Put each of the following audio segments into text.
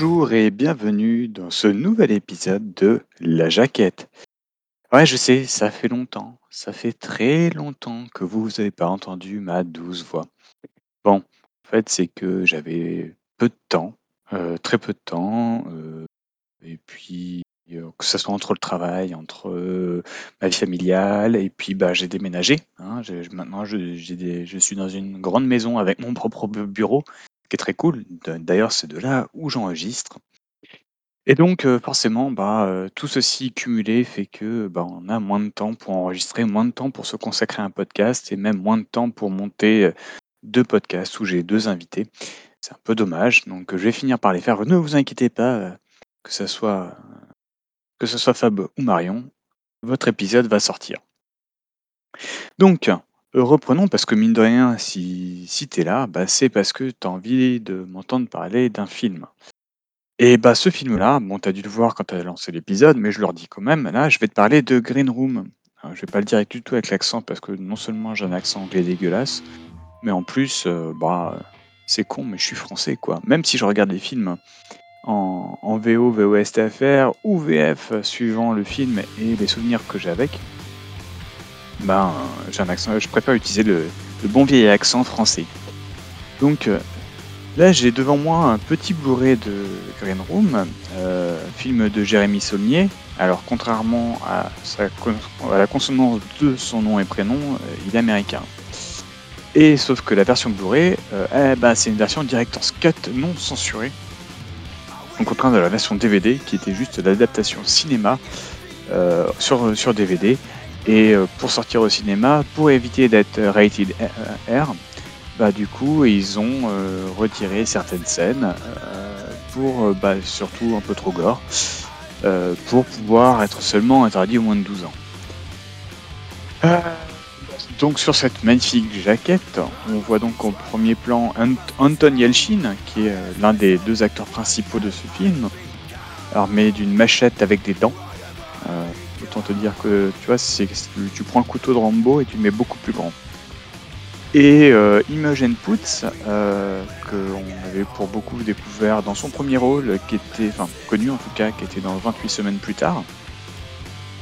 Bonjour et bienvenue dans ce nouvel épisode de La Jaquette. Ouais, je sais, ça fait longtemps, ça fait très longtemps que vous n'avez pas entendu ma douce voix. Bon, en fait, c'est que j'avais peu de temps, euh, très peu de temps, euh, et puis euh, que ce soit entre le travail, entre ma vie familiale, et puis bah, j'ai déménagé. hein. Maintenant, je, suis dans une grande maison avec mon propre bu- bureau, qui est très cool. D'ailleurs, c'est de là où j'enregistre. Et donc, heu, forcément, bah, heu, tout ceci cumulé fait que, bah, on a moins de temps pour enregistrer, moins de temps pour se consacrer à un podcast et même moins de temps pour monter, heu, 2 podcasts où j'ai 2 invités. C'est un peu dommage, donc, je vais finir par les faire. Ne vous inquiétez pas, que que ce soit Fab ou Marion, votre épisode va sortir. Donc, reprenons parce que mine de rien, si si tu es là, bah, c'est parce que tu as envie de m'entendre parler d'un film. Et bah, ce film-là, bon, tu as dû le voir quand tu as lancé l'épisode, mais je le redis quand même, là, je vais te parler de Green Room. Alors, je vais pas le dire du tout avec l'accent parce que non seulement j'ai un accent anglais dégueulasse, mais en plus, heu, bah, c'est con, mais je suis français, quoi. Même si je regarde des films en VO, VOST FR ou VF suivant le film et les souvenirs que j'ai avec, ben, j'ai un accent je préfère utiliser le bon vieil accent français. Donc, heu Là, j'ai devant moi un petit Blu-ray de Green Room, heu, film de Jérémy Saulnier. Alors contrairement à la consonance de son nom et prénom, heu, il est américain. Et sauf que la version Blu-ray, eh bah, c'est une version director's cut non censurée. Au contraire de la version DVD qui était juste l'adaptation cinéma, sur, sur DVD et heu, pour sortir au cinéma, pour éviter d'être rated R, bah, du coup, ils ont euh, retiré certaines scènes euh, pour, euh, bah, surtout un peu trop gore, euh, pour pouvoir être seulement interdit au moins de 12 ans. Euh, donc sur cette magnifique jaquette, on voit donc au premier plan Ant- Anton Yelchin, qui est euh, l'un des deux acteurs principaux de ce film, armé d'une machette avec des dents. Autant te dire que tu vois, c'est, tu prends le couteau de Rambo et tu le mets beaucoup plus grand. Et euh, Imogen Poots, euh, qu'on avait pour beaucoup découvert dans son premier rôle, qui était, enfin connu en tout cas, qui était dans 28 semaines plus tard,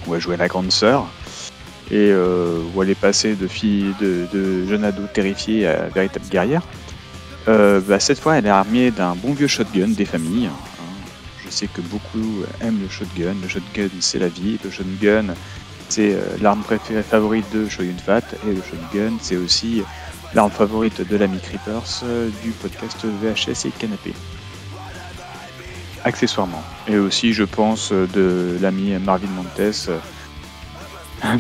où elle jouait la grande sœur, et euh, où elle est passée de fille, de, de jeune ado terrifiée à véritable guerrière. Euh, bah, cette fois, elle est armée d'un bon vieux shotgun des familles. Je sais que beaucoup aiment le shotgun. Le shotgun, c'est la vie. Le shotgun, c'est euh, l'arme préférée favorite de Shoyun Fat et le shotgun c'est aussi l'arme favorite de l'ami Creepers euh, du podcast VHS et Canapé. Accessoirement. Et aussi je pense euh, de l'ami Marvin Montes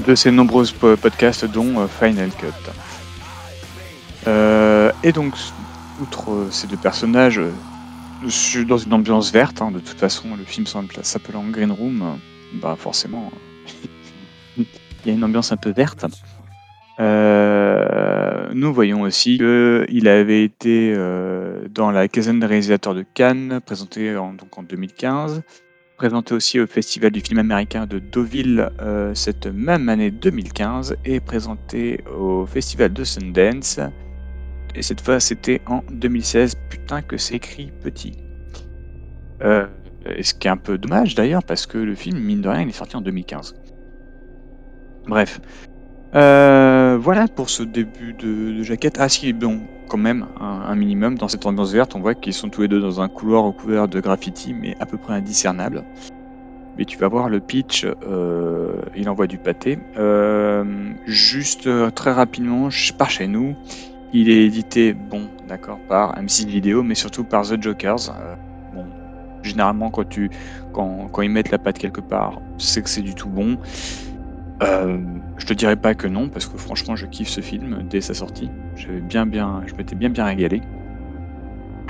de ses nombreux po- podcasts dont Final Cut. Et donc, outre ces deux personnages, je suis dans une ambiance verte, hein, de toute façon le film s'appelant Green Room, euh, bah forcément il y a une ambiance un peu verte. Euh, nous voyons aussi qu'il avait été euh, dans la quinzaine des réalisateurs de Cannes, présenté en, donc en 2015, présenté aussi au Festival du film américain de Deauville euh, cette même année 2015 et présenté au Festival de Sundance. Et cette fois, c'était en 2016. Putain que c'est écrit petit. Euh, ce qui est un peu dommage d'ailleurs, parce que le film, mine de rien, il est sorti en 2015. Bref. Euh, voilà pour ce début de, jaquette. Ah si, bon, quand même, un, minimum. Dans cette ambiance verte, on voit qu'ils sont tous les deux dans un couloir recouvert de graffiti, mais à peu près indiscernable. Mais tu vas voir le pitch, euh, il envoie du pâté. Juste très rapidement, je- par chez nous, il est édité, bon, d'accord, par M6 Vidéo, mais surtout par The Jokers. Euh, bon, généralement, quand, tu, quand, quand ils mettent la patte quelque part, c'est que c'est du tout bon. Euh, je te dirais pas que non, parce que franchement, je kiffe ce film dès sa sortie. J'avais bien, bien, je m'étais bien, bien régalé.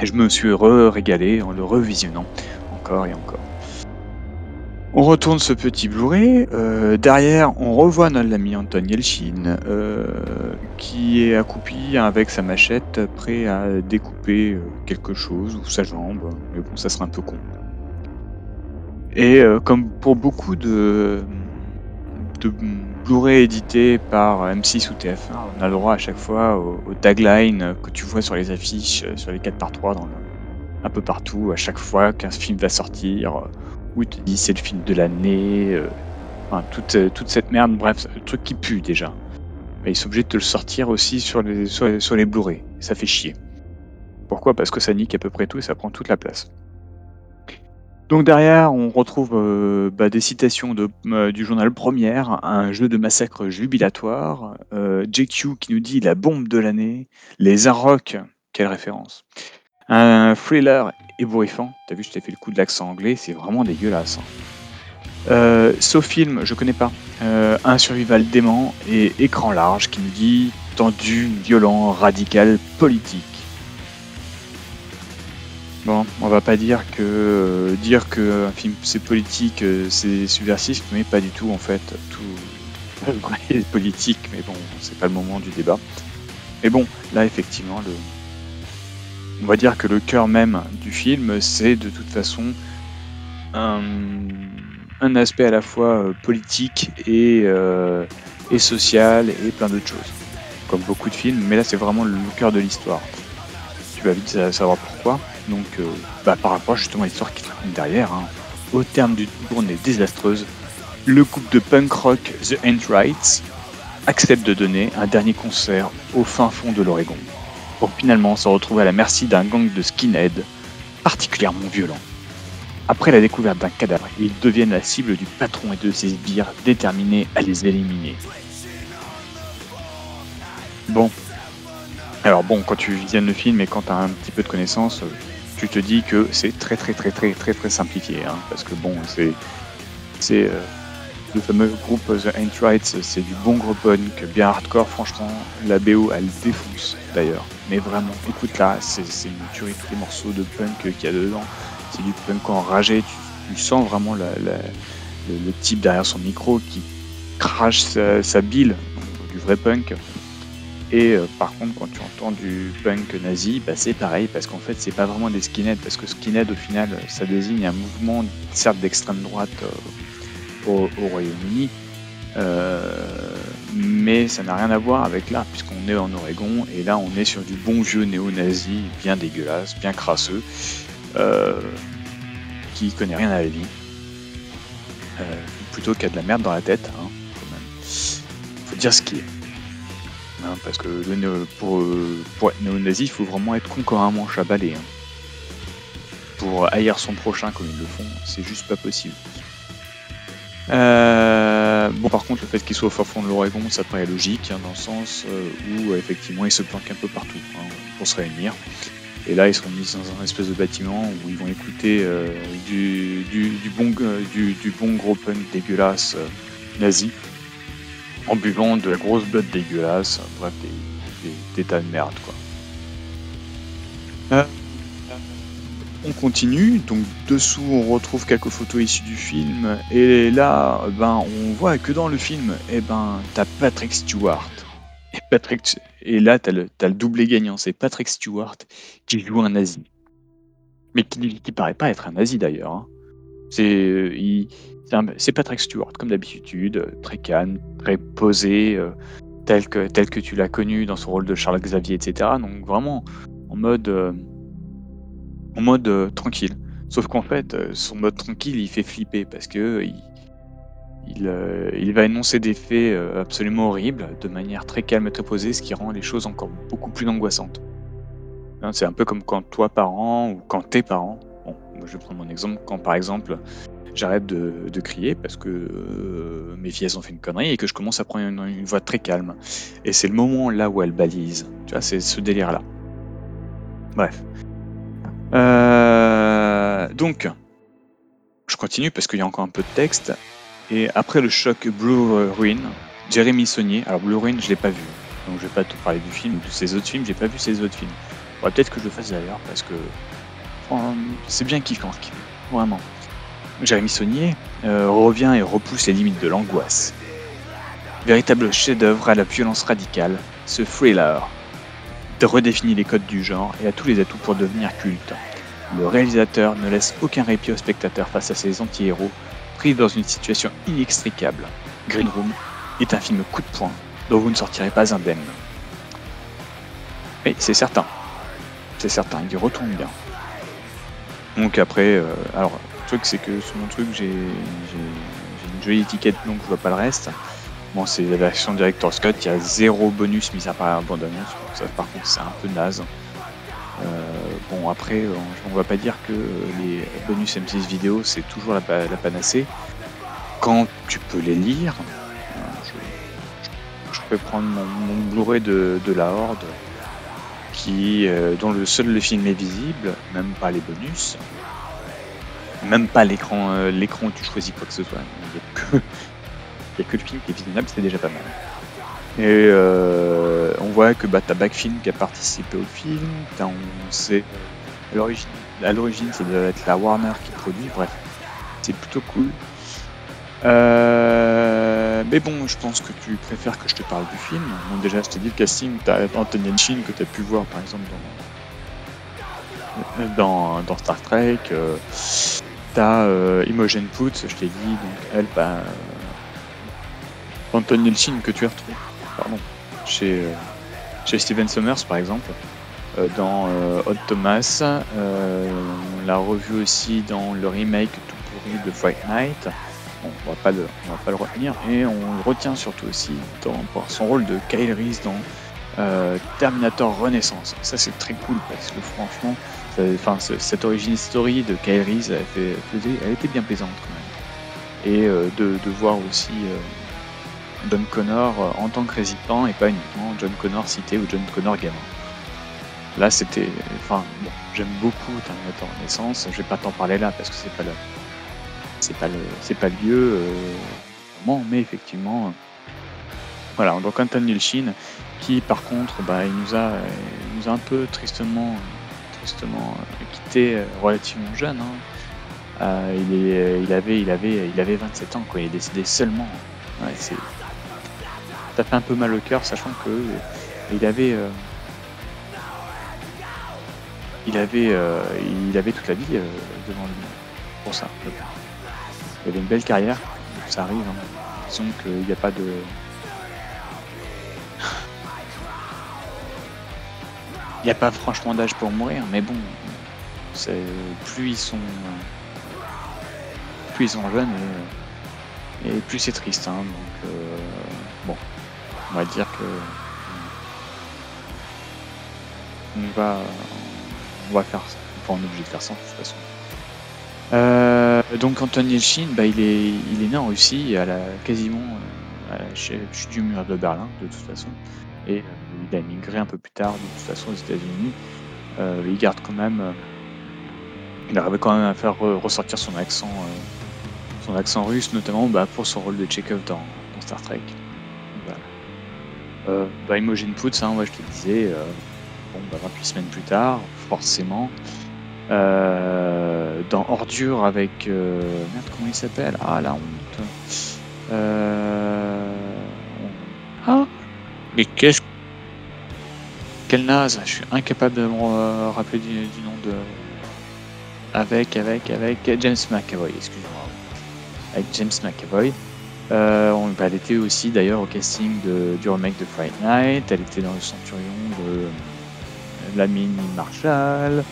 Et je me suis re-régalé en le revisionnant encore et encore. On retourne ce petit Blu-ray. euh, derrière, on revoit notre ami Anton Yelchin, euh, qui est accroupi avec sa machette, prêt à découper euh, quelque chose ou sa jambe. Mais bon, ça serait un peu con. Et comme pour beaucoup de, Blu-ray édités par M6 ou TF1, on a le droit à chaque fois au, au tagline que tu vois sur les affiches, sur les 4 par 3 dans le, un peu partout à chaque fois qu'un film va sortir, où il te dit c'est le film de l'année, euh, enfin, toute, euh, toute cette merde, bref, le truc qui pue déjà. Mais ils sont obligés de te le sortir aussi sur les, sur Blu-ray. Ça fait chier. Pourquoi? Parce que ça nique à peu près tout et ça prend toute la place. Donc derrière, on retrouve euh, bah, des citations du journal Première, un jeu de massacre jubilatoire, euh, JQ qui nous dit la bombe de l'année, les Arocs, quelle référence, un thriller ébouriffant, t'as vu, je t'ai fait le coup de l'accent anglais, c'est vraiment dégueulasse. hein. Euh, Sofilm, je connais pas, Euh, un survival dément et écran large qui nous dit tendu, violent, radical, politique. Bon, on va pas dire que euh, dire que un film c'est politique, c'est subversif, mais pas du tout en fait. Tout est politique, mais bon, c'est pas le moment du débat. Mais bon, là effectivement, le, on va dire que le cœur même du film, c'est de toute façon un, aspect à la fois euh, politique et, euh, et social et plein d'autres choses, comme beaucoup de films. Mais là, c'est vraiment le cœur de l'histoire. Tu vas vite sa- savoir pourquoi. Donc, euh, bah, par rapport justement à l'histoire qui raconte derrière. hein. Au terme d'une tournée désastreuse, le groupe de punk rock The Rights accepte de donner un dernier concert au fin fond de l'Oregon, pour finalement se retrouver à la merci d'un gang de skinheads particulièrement violent. Après la découverte d'un cadavre, ils deviennent la cible du patron et de ses sbires déterminés à les éliminer. Bon. Alors bon, quand tu visionnes le film et quand tu as un petit peu de connaissances, tu te dis que c'est très très très très très très simplifié. hein, parce que bon, c'est c'est euh, le fameux groupe The Rights, c'est du bon gros punk, bien hardcore, franchement. La BO, elle défonce d'ailleurs. Mais vraiment, écoute là, c'est une tuerie, tous les morceaux de punk qu'il y a dedans. C'est du punk enragé, tu, tu sens vraiment le, type derrière son micro qui crache sa, bile, du vrai punk. Et euh, par contre, quand tu entends du punk nazi, bah, c'est pareil, parce qu'en fait, c'est pas vraiment des skinheads, parce que skinhead, au final, ça désigne un mouvement, certes d'extrême droite euh, au, au Royaume-Uni, euh, mais ça n'a rien à voir avec là, puisqu'on est en Oregon, et là, on est sur du bon vieux néo-nazi, bien dégueulasse, bien crasseux, euh, qui connaît rien à la vie, euh, plutôt qu'à de la merde dans la tête, hein, quand même. Faut dire ce qui est. Hein, parce que pour, être néo-nazi, il faut vraiment être con comme un hein. Pour haïr son prochain comme ils le font, c'est juste pas possible. Euh, bon, par contre, le fait qu'il soit au fond de l'Oregon, ça paraît logique, hein, dans le sens euh, où euh, effectivement ils se planquent un peu partout hein, pour se réunir. Et là, ils seront mis dans un espèce de bâtiment où ils vont écouter du, du, du bon, du, bon gros punk dégueulasse nazi en buvant de la grosse blood dégueulasse, bref, des, des, des tas de merde, quoi. Continue, donc dessous on retrouve quelques photos issues du film, et là, ben, on voit que dans le film, eh ben, t'as Patrick Stewart. Et, Patrick, et là, t'as le, le doublé gagnant, c'est Patrick Stewart qui joue un nazi. Mais qui, qui paraît pas être un nazi d'ailleurs. hein. C'est euh, c'est Patrick Stewart, comme d'habitude, euh, très calme, très posé, euh, tel, que, tel que tu l'as connu dans son rôle de Charles Xavier, etc. Donc vraiment en mode, en mode euh, tranquille. Sauf qu'en fait, euh, son mode tranquille, il fait flipper parce que euh, il, va énoncer des faits absolument horribles de manière très calme et très posée, ce qui rend les choses encore beaucoup plus angoissantes. Hein, C'est un peu comme quand toi, parent, ou quand tes parents, bon, je vais prendre mon exemple, quand par exemple j'arrête de, crier parce que mes filles ont fait une connerie et que je commence à prendre une, une voix très calme. Et c'est le moment là où elles balisent. Tu vois, c'est ce délire là. Bref. Euh, donc, je continue parce qu'il y a encore un peu de texte. Et après le choc Blue Ruin, Jérémy Saunier, alors Blue Ruin, je l'ai pas vu. Donc je vais pas te parler du film, de ses autres films, j'ai pas vu ses autres films. Faudrait peut-être que je le fasse d'ailleurs parce que c'est bien kiffant vraiment. Jérémy Saunier euh, revient et repousse les limites de l'angoisse. Véritable chef-d'œuvre à la violence radicale, ce thriller redéfinit les codes du genre et a tous les atouts pour devenir culte. Le réalisateur ne laisse aucun répit au spectateur face à ses anti-héros, pris dans une situation inextricable. Green Room est un film coup de poing dont vous ne sortirez pas indemne. Mais c'est certain, c'est certain, il y retourne bien. Donc après, euh, alors le truc c'est que sur mon truc j'ai une jolie étiquette donc je vois pas le reste. Bon c'est la version Director's Cut, il y a zéro bonus mis à part la. Ça par contre c'est un peu naze. Euh, bon après on, va pas dire que les bonus M6 vidéo c'est toujours la, panacée. Quand tu peux les lire, je, peux prendre mon, Blu-ray de, la Horde qui, euh, dont le seul le film est visible, même pas les bonus, même pas l'écran euh, l'écran où tu choisis quoi que ce soit. Que le film qui est visible, c'est déjà pas mal. Et euh, on voit que bah, t'as Backfilm qui a participé au film, on sait à l'origine, c'est être la Warner qui produit, bref, c'est plutôt cool. Euh, mais bon, je pense que tu préfères que je te parle du film. Bon, déjà, je t'ai dit le casting, t'as Anthony Chin que tu as pu voir par exemple dans, dans, Star Trek. Euh, t'as Imogen Poots, je t'ai dit, donc elle, bah, Anthony Chin que tu as retrouvé pardon, chez, chez Steven Sommers par exemple. dans Hot Thomas, on l'a revu aussi dans le remake tout pourri de Fright Night on va pas le, on va pas le retenir. Et on le retient surtout aussi dans, pour son rôle de Kyle Reese dans euh, Terminator Renaissance. Ça c'est très cool parce que franchement, enfin cette origin story de Kyle Reese, elle, fait, elle était bien plaisante quand même. Et euh, de, de, voir aussi euh, John Connor en tant que résident et pas uniquement John Connor cité ou John Connor gamin. Là c'était, enfin bon, j'aime beaucoup Terminator Renaissance. Je vais pas t'en parler là parce que c'est pas le c'est pas le c'est pas lieu euh, mais effectivement voilà donc Anton Nilshin qui par contre bah, il nous a nous a un peu tristement tristement quitté relativement jeune hein. il, est, il avait il avait il avait 27 ans quoi il est décédé seulement c'est ça fait un peu mal au cœur sachant que il avait euh, il avait euh, il avait toute la vie devant lui pour ça il avait une belle carrière, ça arrive. Hein. Disons qu'il n'y a pas de. Il n'y a pas franchement d'âge pour mourir, mais bon, plus ils sont plus ils sont jeunes et, plus c'est triste. Hein. donc euh, bon, on va dire que on va on va faire. Enfin, on est obligé de faire ça de toute façon. Euh, donc Anton Yelchin, bah, il, est, il est né en Russie, à quasiment euh, à la chute du mur de Berlin, de toute façon. Et euh, il a migré un peu plus tard, de toute façon, aux États-Unis. il garde quand même. il arrive quand même à faire ressortir son accent, son accent russe, notamment bah, pour son rôle de Chekhov dans Star Trek. Voilà. bah, Imogen Poots, hein, moi je te disais, bon, bah, 28 semaines plus tard, forcément. Euh, dans Ordure avec. Euh, merde, comment il s'appelle? Ah, la honte. Euh, ah Mais qu'est-ce. Quel naze Je suis incapable de me rappeler du, nom de. Avec, avec, avec James McAvoy, excusez-moi. Avec James McAvoy. On, bah, elle était aussi d'ailleurs au casting du remake de Friday Night. Elle était dans le Centurion de la mine Marshall.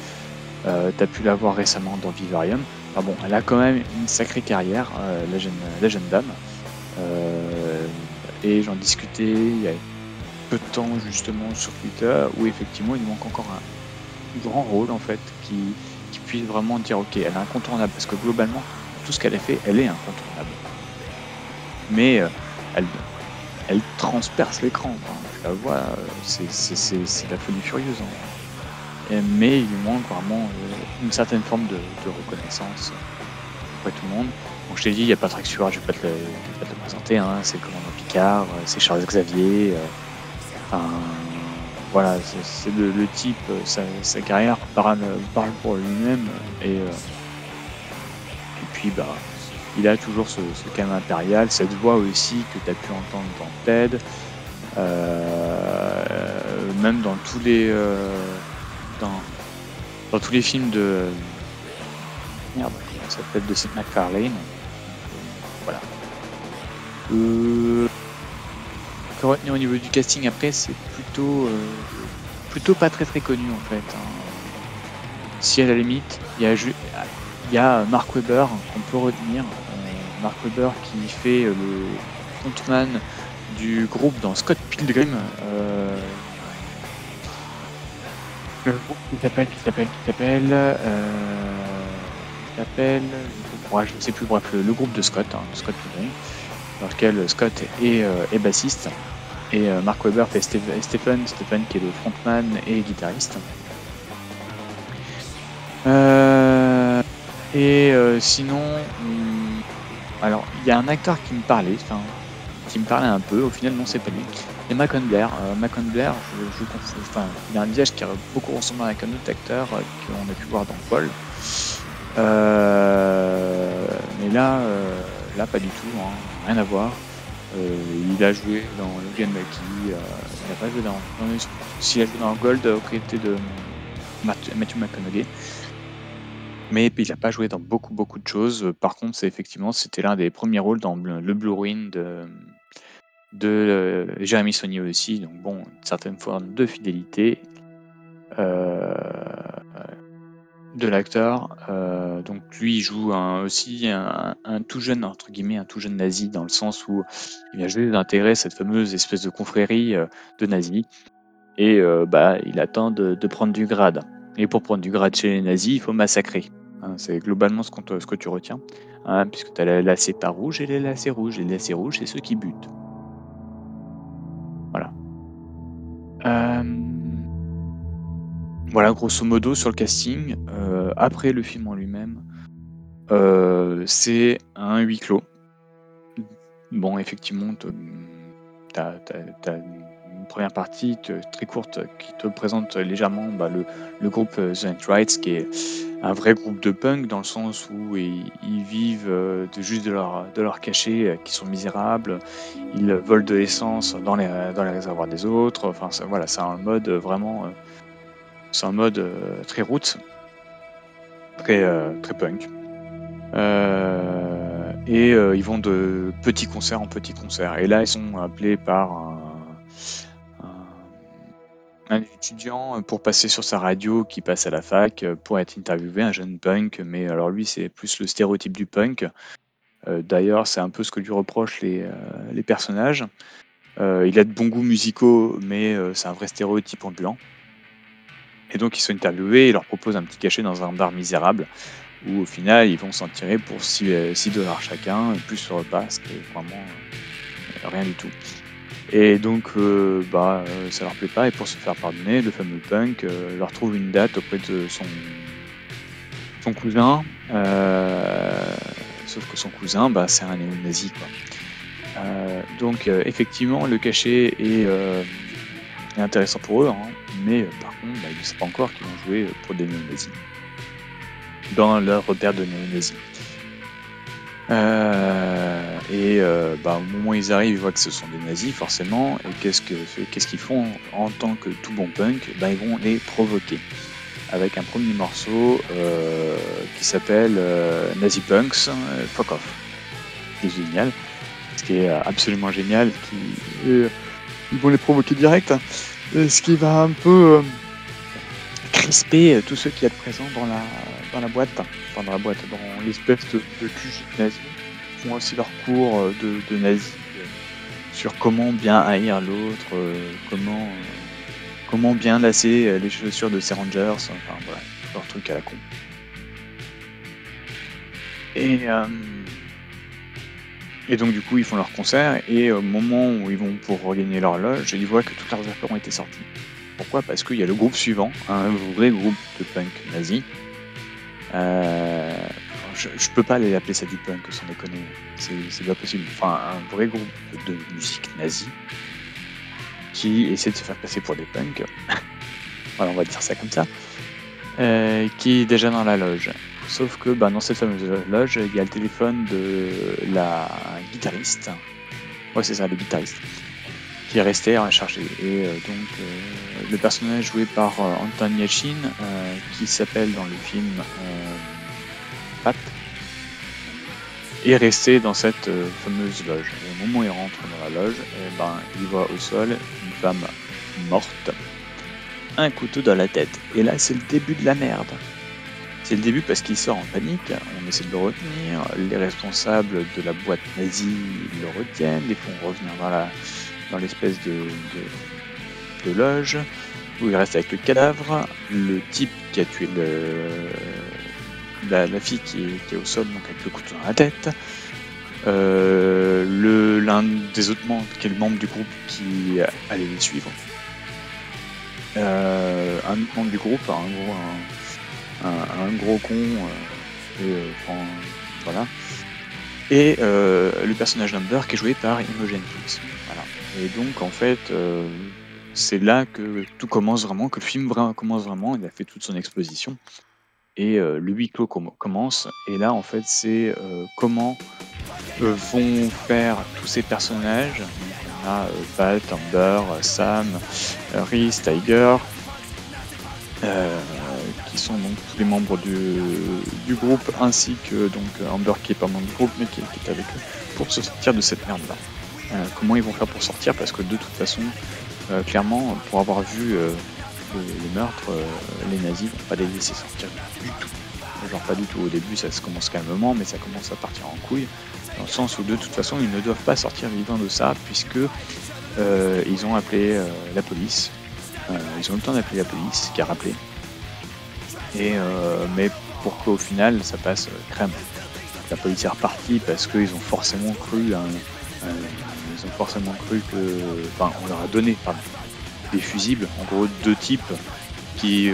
Euh, tu as pu la voir récemment dans Vivarium. Ah bon, elle a quand même une sacrée carrière, euh, la, jeune, dame. Euh, et j'en discutais il y a peu de temps justement sur Twitter où effectivement il manque encore un grand rôle en fait qui puisse vraiment dire ok elle est incontournable parce que globalement tout ce qu'elle a fait elle est incontournable mais elle, elle transperce l'écran la vois c'est la folie furieuse hein mais il manque vraiment euh, une certaine forme de, reconnaissance auprès tout le monde. Bon, je t'ai dit, il n'y a Patrick Stewart, je ne vais, pas te le présenter, hein, c'est Commandant Picard, euh, c'est Charles Xavier. Euh, voilà, c'est le, type, sa, carrière parle, pour lui-même. Et, puis, bah, il a toujours ce, ce impérial, cette voix aussi que tu as pu entendre dans TED. même dans tous les dans, tous les films de. Merde, ça s'appelle De Seth MacFarlane. Voilà. Euh... Que retenir au niveau du casting après, c'est plutôt. Euh, plutôt pas très très connu en fait. Hein. si à la limite, il y a, il y a Mark Webber qu'on peut retenir. Euh, Mark Webber qui fait le frontman du groupe dans Scott Pilgrim. Euh, le qui s'appelle, qui s'appelle, qui s'appelle, euh, qui s'appelle, je ne sais plus, bref, le, groupe de Scott, hein, Scott Pilgrim, dans lequel Scott est, est bassiste. Et Mark Webber fait Stephen, Stephen qui est le frontman et guitariste. Euh, et euh, sinon, alors il y a un acteur qui me parlait, enfin qui me parlait un peu. Au final, non, c'est pas lui. C'est Macon Blair. Euh, Macon Blair, je, je enfin, il a un visage qui a beaucoup ressemblé à un autre acteur qu'on a pu voir dans Paul. mais là, là, pas du tout, hein, rien à voir. il a joué dans Logan Lucky, il n'a pas joué dans. S'il a joué dans Gold, au côté de Matthew McConaughey. Mais il n'a pas joué dans beaucoup, beaucoup de choses. Par contre, c'est effectivement, c'était l'un des premiers rôles dans le Blue Ruin de, de euh, Saunier aussi. Donc bon, une certaine forme de fidélité euh, de l'acteur. Euh, donc lui, il joue aussi un, tout jeune, entre guillemets, un tout jeune nazi, dans le sens où il a joué d'intégrer cette fameuse espèce de confrérie de nazis. Et bah, il attend de prendre du grade. Et pour prendre du grade chez les nazis, il faut massacrer. Hein, c'est globalement ce, que tu retiens. Hein, puisque tu as les lacets pas et les lacets rouges. Les lacets rouges, c'est ceux qui butent. Voilà. Euh, voilà, grosso modo, sur le casting. Euh, après le film en lui-même, euh, c'est un huis clos. Bon, effectivement, tu as, première partie très courte qui te présente légèrement bah, le, groupe euh, The Rights, qui est un vrai groupe de punk dans le sens où ils, vivent euh, juste de leur, de leur cachet, euh, qui sont misérables, ils volent de l'essence dans les, dans les réservoirs des autres. Enfin, voilà, c'est un mode vraiment. c'est un mode très roots, très, très punk. et ils vont de petits concerts en petits concerts. Et là, ils sont appelés par un, un étudiant euh, pour passer sur sa radio qui passe à la fac euh, pour être interviewé, un jeune punk, mais alors lui c'est plus le stéréotype du punk. Euh, d'ailleurs c'est un peu ce que lui reprochent les, les personnages. il a de bons goûts musicaux, mais c'est un vrai stéréotype ambulant. Et donc ils sont interviewés et leur proposent un petit cachet dans un bar misérable, où au final ils vont s'en tirer pour 6, 6 dollars chacun, plus le repas, ce qui est vraiment rien du tout. Et donc, euh, bah, euh, ça leur plaît pas. Et pour se faire pardonner, le fameux punk euh, leur trouve une date auprès de son, cousin. sauf que son cousin, bah, c'est un néo-nazi. donc, effectivement, le cachet est, intéressant pour eux. Hein. mais par contre, bah, ils ne savent pas encore qu'ils vont jouer pour des néo-nazis. Dans leur repère de néo-nazis. Et euh, bah, au moment où ils arrivent, ils voient que ce sont des nazis, forcément. Et qu'est-ce qu'ils font en tant que tout bon punk? Bah, Ils vont les provoquer. Avec un premier morceau euh, qui s'appelle Nazi Punks, Fuck Off. Génial. Ce qui est absolument génial. Ils vont les provoquer direct. ce qui va un peu crisper tous ceux qui êtes présents dans la, dans la boîte, enfin dans la boîte, dans l'espèce de, de nazi, aussi leur cours euh, de, de nazis euh, sur comment bien haïr l'autre, euh, comment, comment bien lasser les chaussures de ses rangers, enfin voilà, leur truc à la con. Et, et donc du coup ils font leur concert et au moment où ils vont pour regagner leur loge, ils voient que toutes leurs affaires ont été sorties. Pourquoi? Parce qu'il y a le groupe suivant, un vrai groupe de punk nazi, je, peux pas les appeler ça du punk, sans déconner. C'est pas possible. Enfin, un vrai groupe de musique nazie qui essaie de se faire passer pour des punks. voilà, on va dire ça comme ça. Euh, qui est déjà dans la loge. Sauf que bah, dans cette fameuse loge, il y a le téléphone de la guitariste. Ouais, c'est ça, le guitariste qui est resté rechargé. Et euh, donc euh, le personnage joué par Anton Yashin, qui s'appelle dans le film Est resté dans cette fameuse loge. Et au moment où il rentre dans la loge, eh ben, il voit au sol une femme morte, un couteau dans la tête. Et là, c'est le début de la merde. C'est le début parce qu'il sort en panique, on essaie de le retenir, les responsables de la boîte nazie le retiennent, les font revenir dans la dans l'espèce de, de, loge où il reste avec le cadavre, le type qui a tué le, la, fille qui est, au sol, donc avec le couteau dans la tête, euh, l'un des autres membres, qui est le membre du groupe qui allait les suivre. Euh, un membre du groupe, un gros, un, gros con. Euh, et, euh, voilà. Et euh, le personnage Number qui est joué par Imogen Poots. Voilà. Et donc en fait, c'est là que tout commence vraiment, que le film commence vraiment. Il a fait toute son exposition. Et le huis clos commence. Et là, en fait, c'est comment vont faire tous ces personnages. On a Pat, Amber, Sam, Reese, Tiger, euh, qui sont donc tous les membres du, groupe, ainsi que donc Amber qui est pas membre du groupe mais qui, est avec eux, pour se sortir de cette merde là. Euh, comment ils vont faire pour sortir? Parce que de toute façon, euh, clairement, pour avoir vu le, meurtre, les nazis vont pas les laisser sortir du tout. Genre pas du tout au début, ça se commence calmement, mais ça commence à partir en couille, dans le sens où de toute façon ils ne doivent pas sortir vivants de ça, puisque ils ont appelé la police euh, ils ont eu le temps d'appeler la police, qui a rappelé. Et, euh, mais pour qu'au final ça passe euh, crème. La police est repartie parce qu'ils ont forcément cru, ils ont forcément cru que, enfin, on leur a donné des fusibles, en gros deux types qui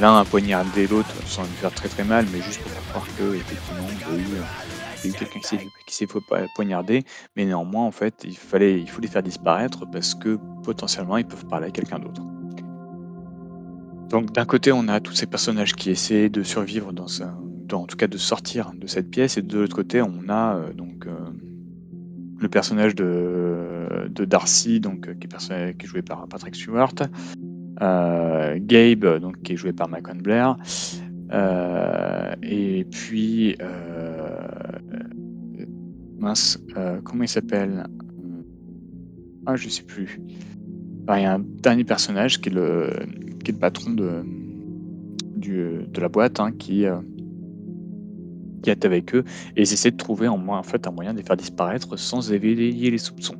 l'un a poignardé l'autre sans lui faire très très mal, mais juste pour croire que effectivement il y a eu, quelqu'un qui s'est poignardé, mais néanmoins en fait il fallait il faut les faire disparaître parce que potentiellement ils peuvent parler à quelqu'un d'autre. Donc d'un côté, on a tous ces personnages qui essaient de survivre dans, en tout cas de sortir de cette pièce, et de l'autre côté, on a euh, donc euh, le personnage de, Darcy, donc qui est, qui est joué par Patrick Stewart, euh, Gabe, donc qui est joué par Macon Blair, et puis mince, comment il s'appelle? Ah, je sais plus. il y a un dernier personnage qui est le qui est le patron de, de la boîte, hein, qui, euh, qui avec eux, et ils essaient de trouver en, en fait, un moyen de les faire disparaître sans éveiller les soupçons.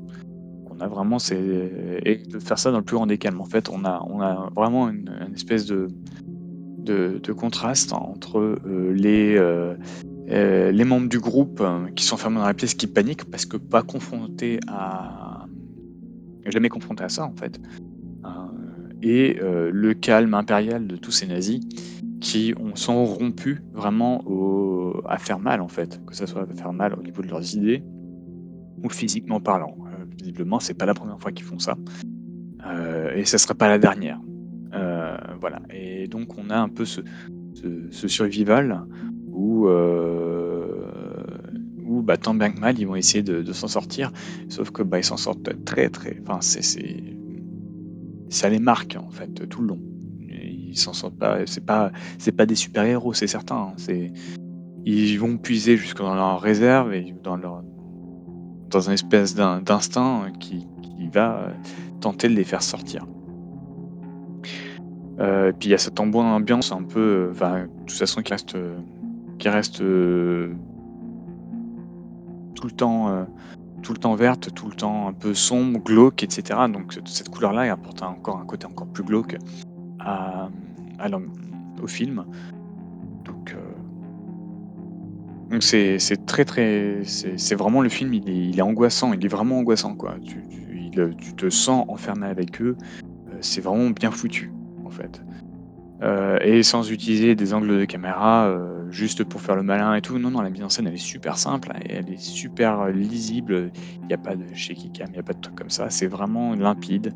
On a vraiment et de faire ça dans le plus grand des calmes. En fait, on a, vraiment une, espèce de, contraste entre euh, les, euh, les membres du groupe qui sont fermés dans la pièce, qui paniquent parce que pas confrontés à jamais confrontés à ça en fait et euh, le calme impérial de tous ces nazis qui ont, sont rompus vraiment à faire mal en fait, que ce soit à faire mal au niveau de leurs idées ou physiquement parlant. Euh, visiblement, c'est pas la première fois qu'ils font ça euh, et ça serait pas la dernière. voilà. Et donc on a un peu ce, survival où où bah, tant bien que mal ils vont essayer de, s'en sortir, sauf que bah, ils s'en sortent très très. Enfin, c'est ça les marque en fait tout le long. Ils s'en sortent pas. C'est pas, pas des super héros, c'est certain. Hein. Ils vont puiser jusque dans leur réserve et dans leur, un espèce d'instinct qui, qui, va tenter de les faire sortir. Euh, puis il y a cette ambiance un peu, enfin, de toute façon qui reste, euh, tout le temps euh, tout le temps verte, tout le temps un peu sombre, glauque, etc. Donc cette couleur-là apporte encore un côté encore plus glauque au film. Donc euh, c'est très très c'est vraiment le film il est, angoissant il est vraiment angoissant quoi tu, tu te sens enfermé avec eux euh, c'est vraiment bien foutu en fait euh, et sans utiliser des angles de caméra euh, juste pour faire le malin et tout. Non, non, la mise en scène elle est super simple, et elle est super lisible. Il n'y a pas de shaky cam, il n'y a pas de truc comme ça. C'est vraiment limpide.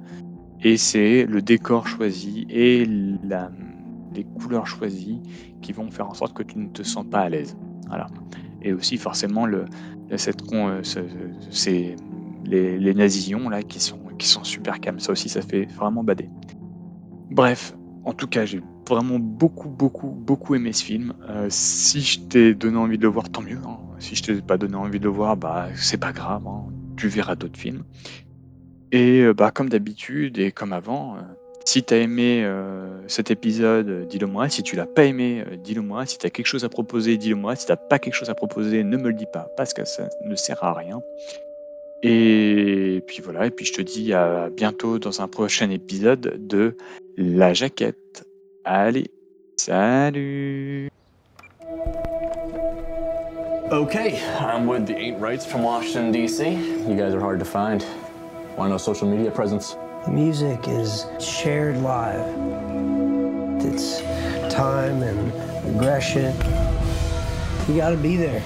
Et c'est le décor choisi et les couleurs choisies qui vont faire en sorte que tu ne te sens pas à l'aise. Voilà. Et aussi forcément cette euh, les, les nazillons là qui sont, qui sont super calmes. Ça aussi, ça fait vraiment bader. Bref, en tout cas, j'ai vraiment beaucoup, beaucoup, beaucoup aimé ce film. Euh, si je t'ai donné envie de le voir, tant mieux. Hein. Si je t'ai pas donné envie de le voir, bah c'est pas grave. Hein. Tu verras d'autres films. Et euh, bah comme d'habitude et comme avant, euh, Si tu as aimé, heu, cet épisode, dis-le moi. Si tu l'as pas aimé, dis-le moi. Si tu as quelque chose à proposer, dis-le moi. Si tu as pas quelque chose à proposer, ne me le dis pas parce que ça ne sert à rien. Et puis voilà, et puis je te dis à bientôt dans un prochain épisode de La Jaquette. Allez, salut! Okay, I'm with the Ain't Rights from Washington, D.C. You guys are hard to find. Why no social media presence? Music is shared live. It's time and aggression. You gotta be there.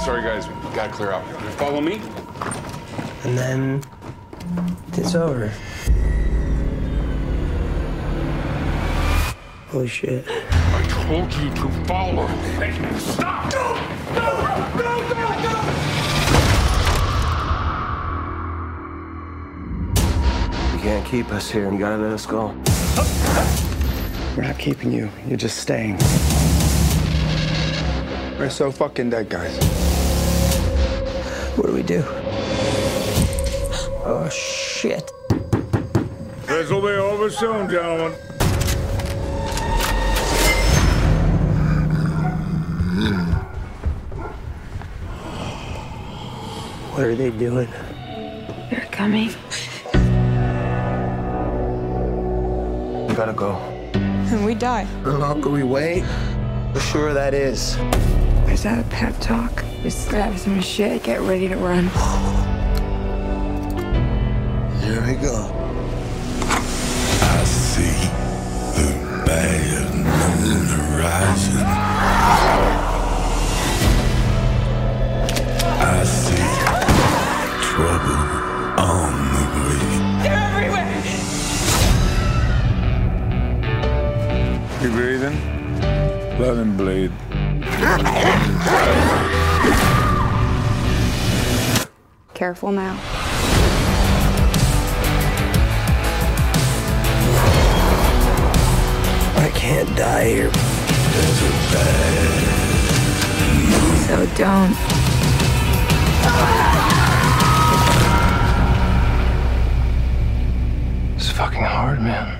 Sorry, guys, we gotta clear out. Follow me. And then it's over. Holy shit. I told you to follow. Hey, stop! No! No! No! Can't keep us here. You gotta let us go. We're not keeping you. You're just staying. We're so fucking dead, guys. What do we do? Oh shit. This will be over soon, gentlemen. What are they doing? They're coming. Gotta go. And we die. The longer we wait? the sure that is. Is that a pep talk? Just grab some shit, get ready to run. Here we go. I see the bad moon rising. Iron Blade. Careful now. I can't die here. So don't. It's fucking hard, man.